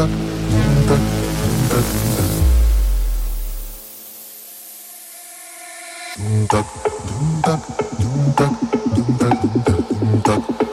Duck, duck, duck, duck, duck, duck, duck.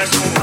Yes.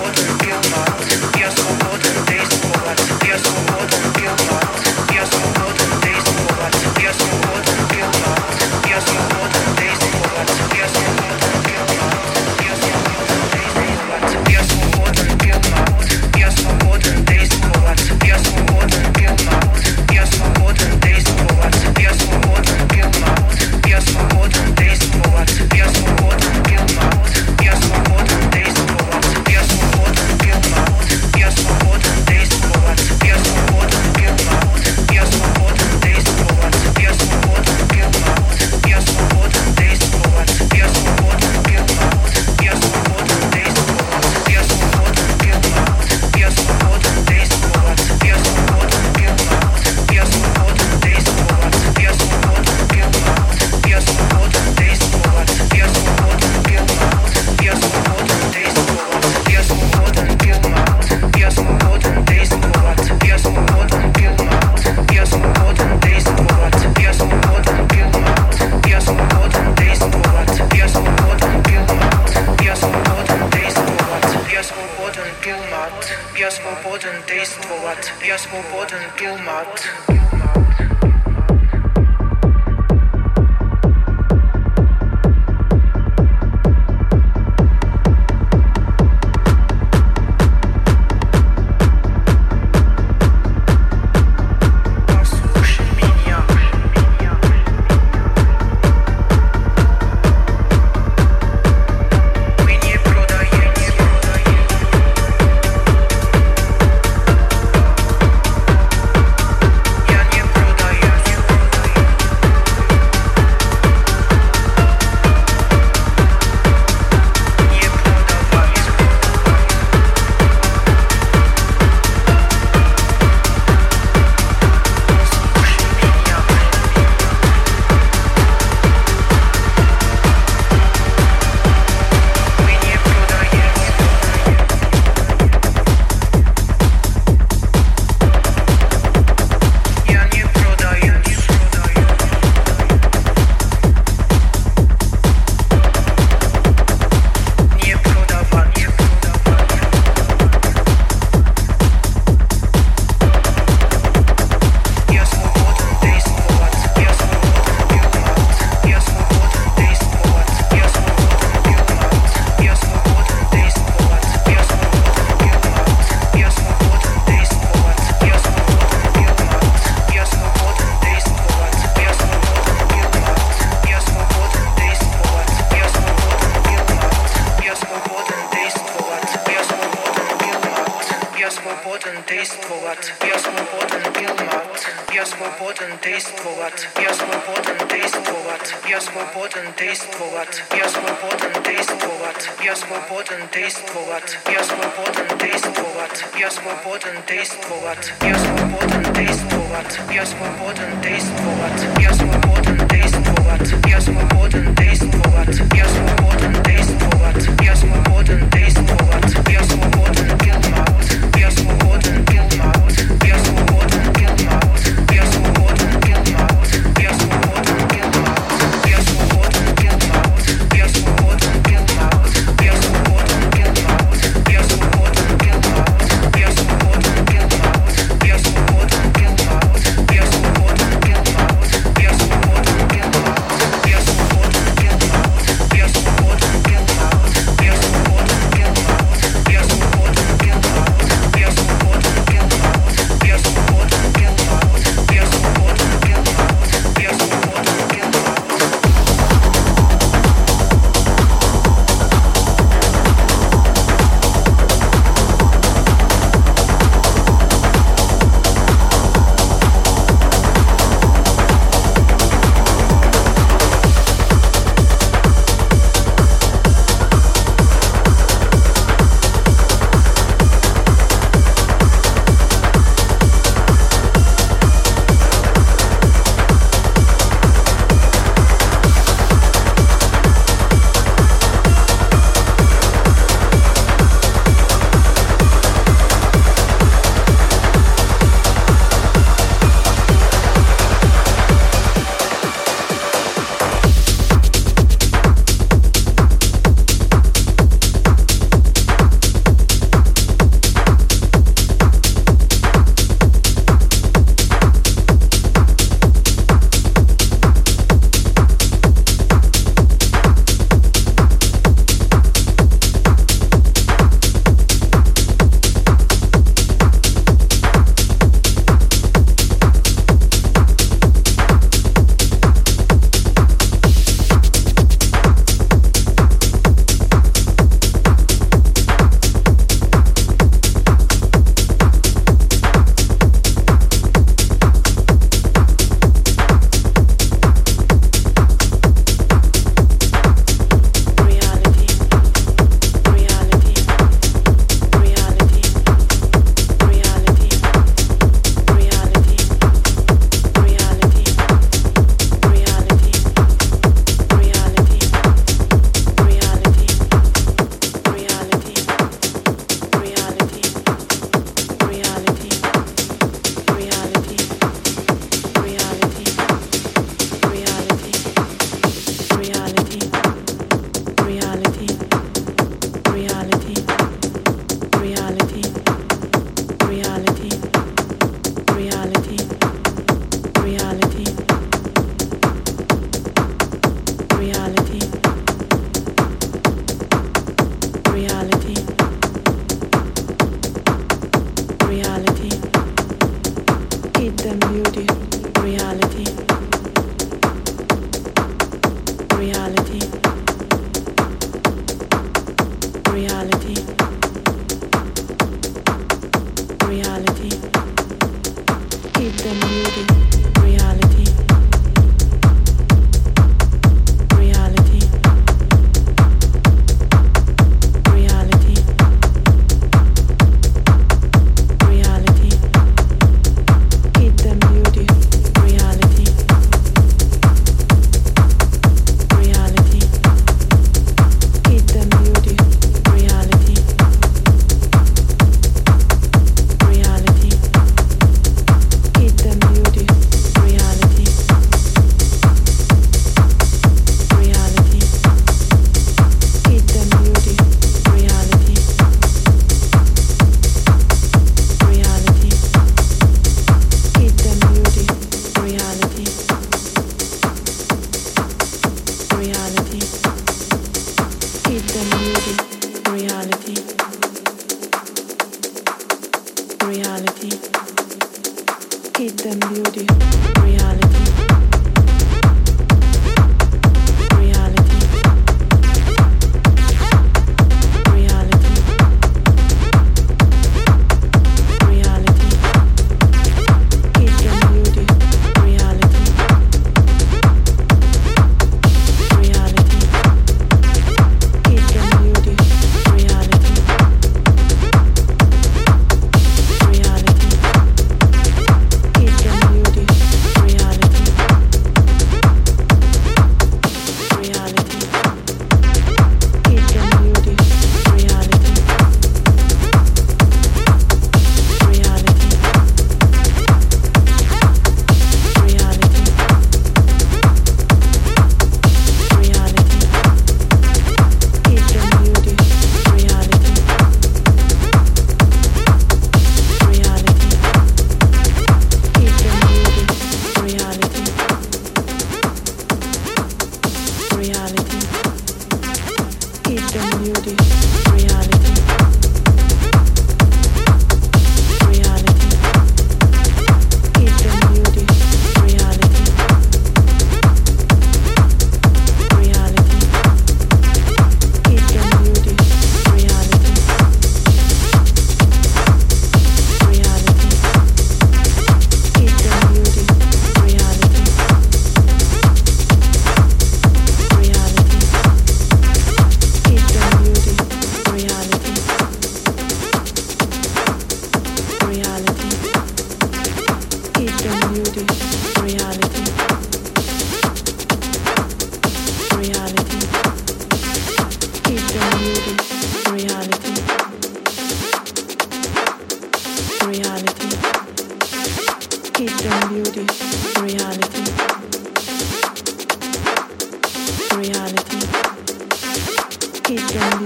reality.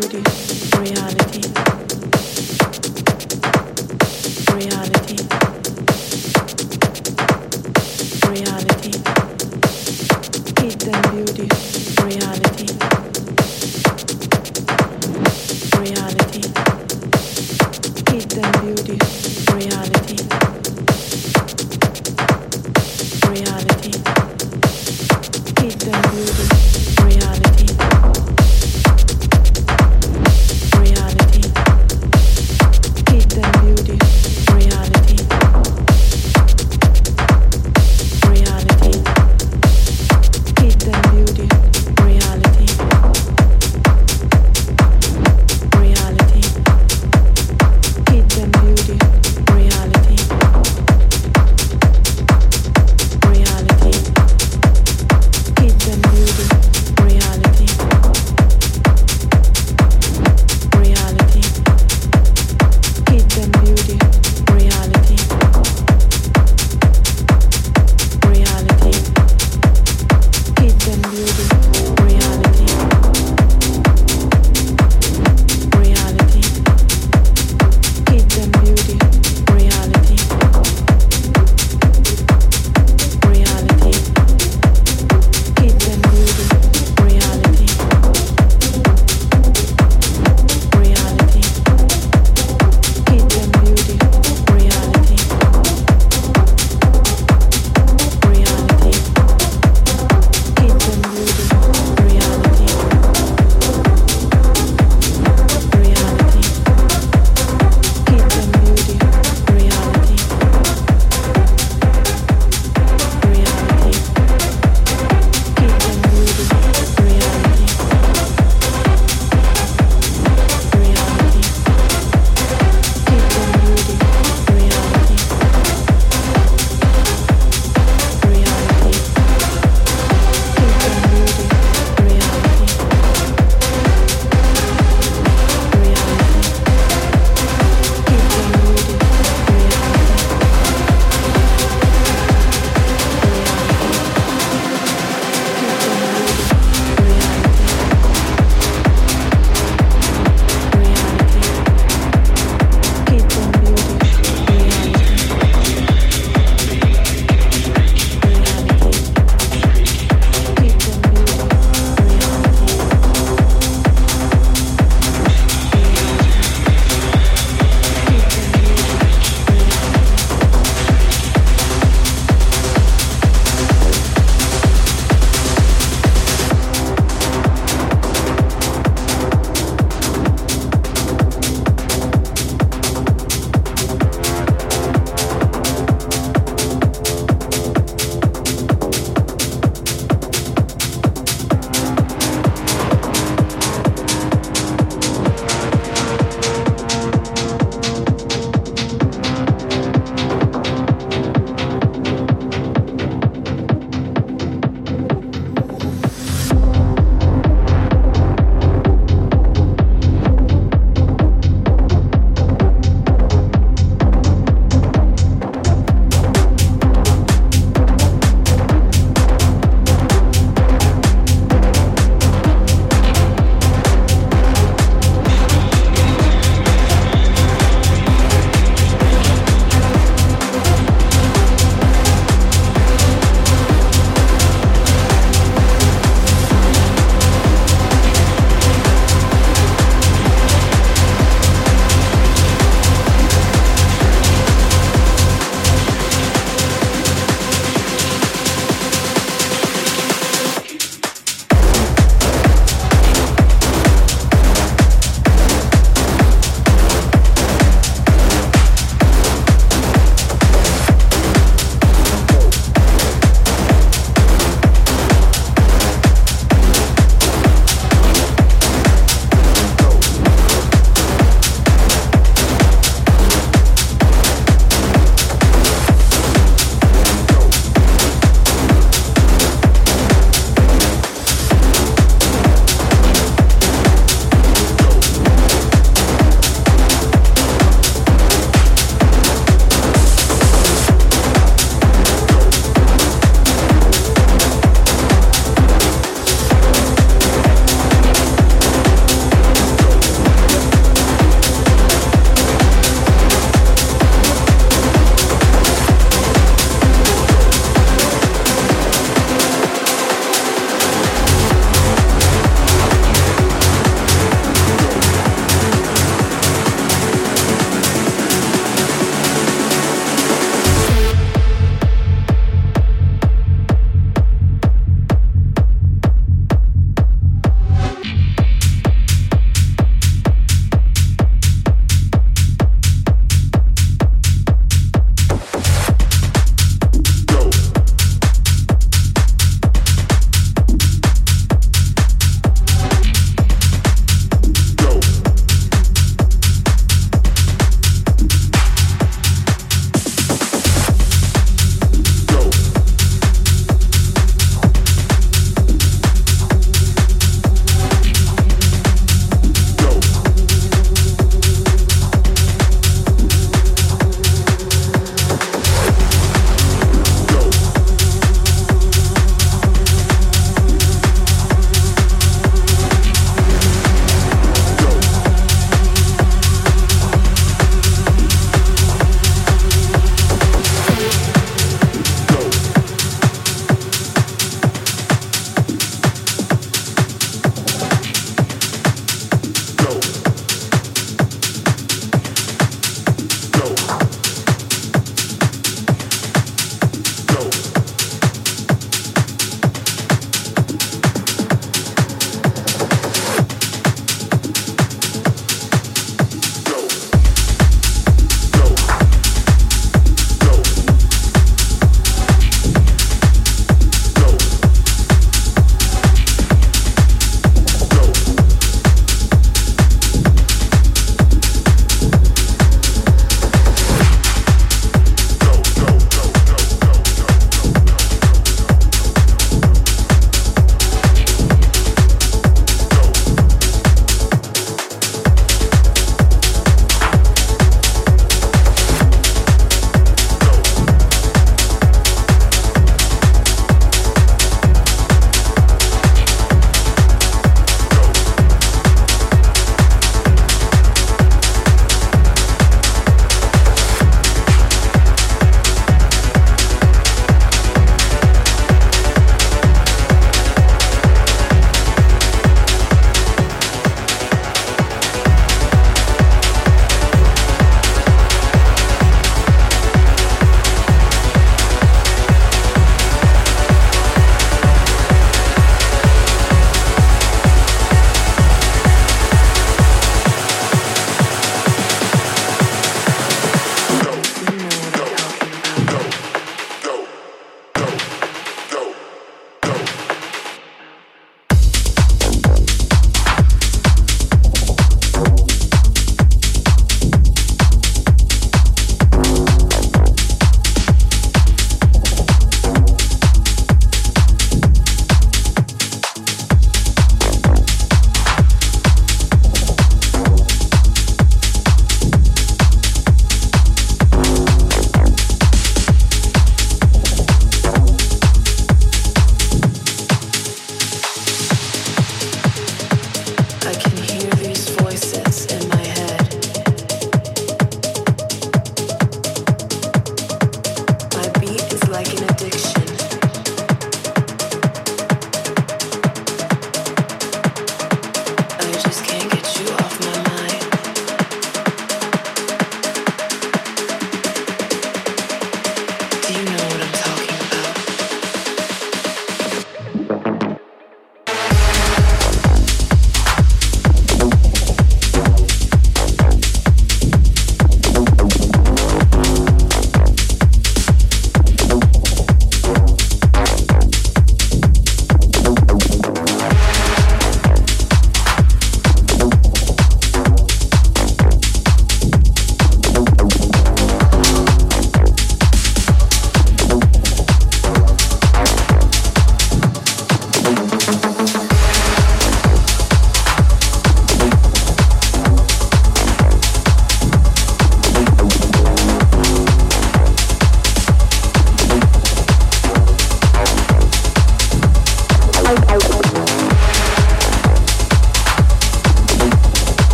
Beauty.